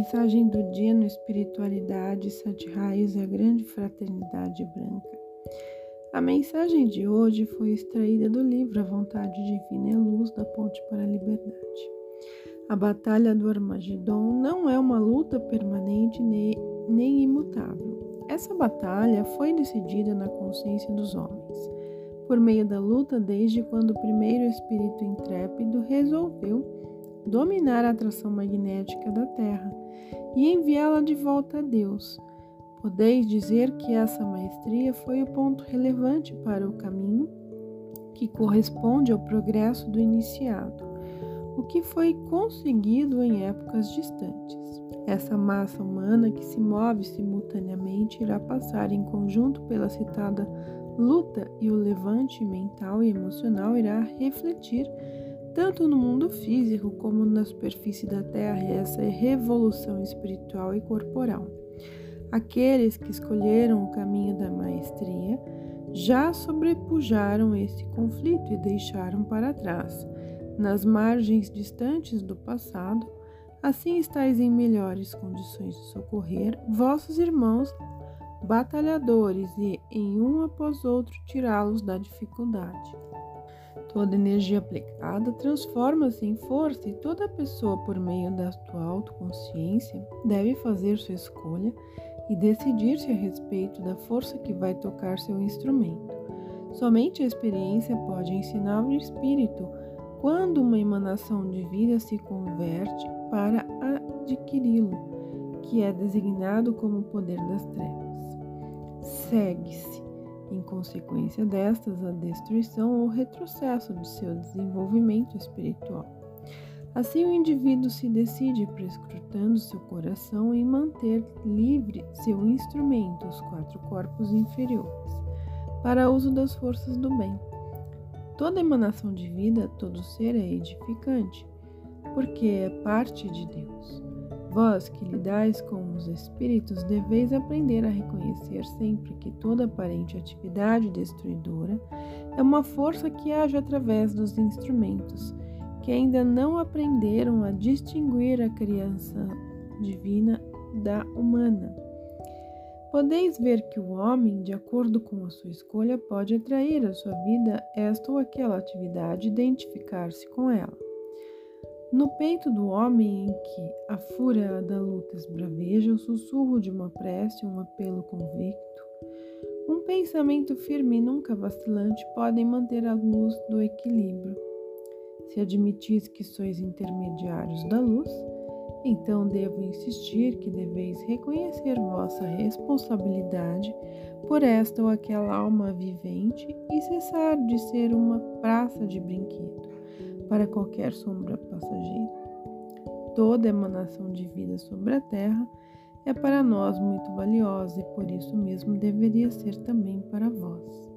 Mensagem do dia no Espiritualidade, Sete Raios e a Grande Fraternidade Branca. A mensagem de hoje foi extraída do livro A Vontade Divina é Luz da Ponte para a Liberdade. A Batalha do Armagedon não é uma luta permanente nem, imutável. Essa batalha foi decidida na consciência dos homens, por meio da luta desde quando o primeiro espírito intrépido resolveu dominar a atração magnética da Terra e enviá-la de volta a Deus. Podeis dizer que essa maestria foi o ponto relevante para o caminho que corresponde ao progresso do iniciado, o que foi conseguido em épocas distantes. Essa massa humana que se move simultaneamente irá passar em conjunto pela citada luta e o levante mental e emocional irá refletir tanto no mundo físico como na superfície da Terra, essa revolução espiritual e corporal. Aqueles que escolheram o caminho da maestria já sobrepujaram esse conflito e deixaram para trás, nas margens distantes do passado, assim estáis em melhores condições de socorrer vossos irmãos batalhadores e, em um após outro, tirá-los da dificuldade. Toda energia aplicada transforma-se em força e toda pessoa, por meio da sua autoconsciência, deve fazer sua escolha e decidir-se a respeito da força que vai tocar seu instrumento. Somente a experiência pode ensinar o espírito quando uma emanação de vida se converte para adquiri-lo, que é designado como o poder das trevas. Segue-se em consequência destas, a destruição ou retrocesso do seu desenvolvimento espiritual. Assim, o indivíduo se decide, prescrutando seu coração, em manter livre seu instrumento, os quatro corpos inferiores, para uso das forças do bem. Toda emanação de vida, todo ser é edificante, porque é parte de Deus. Vós que lidais com os espíritos, deveis aprender a reconhecer sempre que toda aparente atividade destruidora é uma força que age através dos instrumentos, que ainda não aprenderam a distinguir a criança divina da humana. Podeis ver que o homem, de acordo com a sua escolha, pode atrair à sua vida esta ou aquela atividade e identificar-se com ela. No peito do homem em que a fúria da luta esbraveja, o sussurro de uma prece, um apelo convicto, um pensamento firme e nunca vacilante podem manter a luz do equilíbrio. Se admitis que sois intermediários da luz, então devo insistir que deveis reconhecer vossa responsabilidade por esta ou aquela alma vivente e cessar de ser uma praça de brinquedo para qualquer sombra passageira. Toda emanação de vida sobre a terra é para nós muito valiosa e por isso mesmo deveria ser também para vós.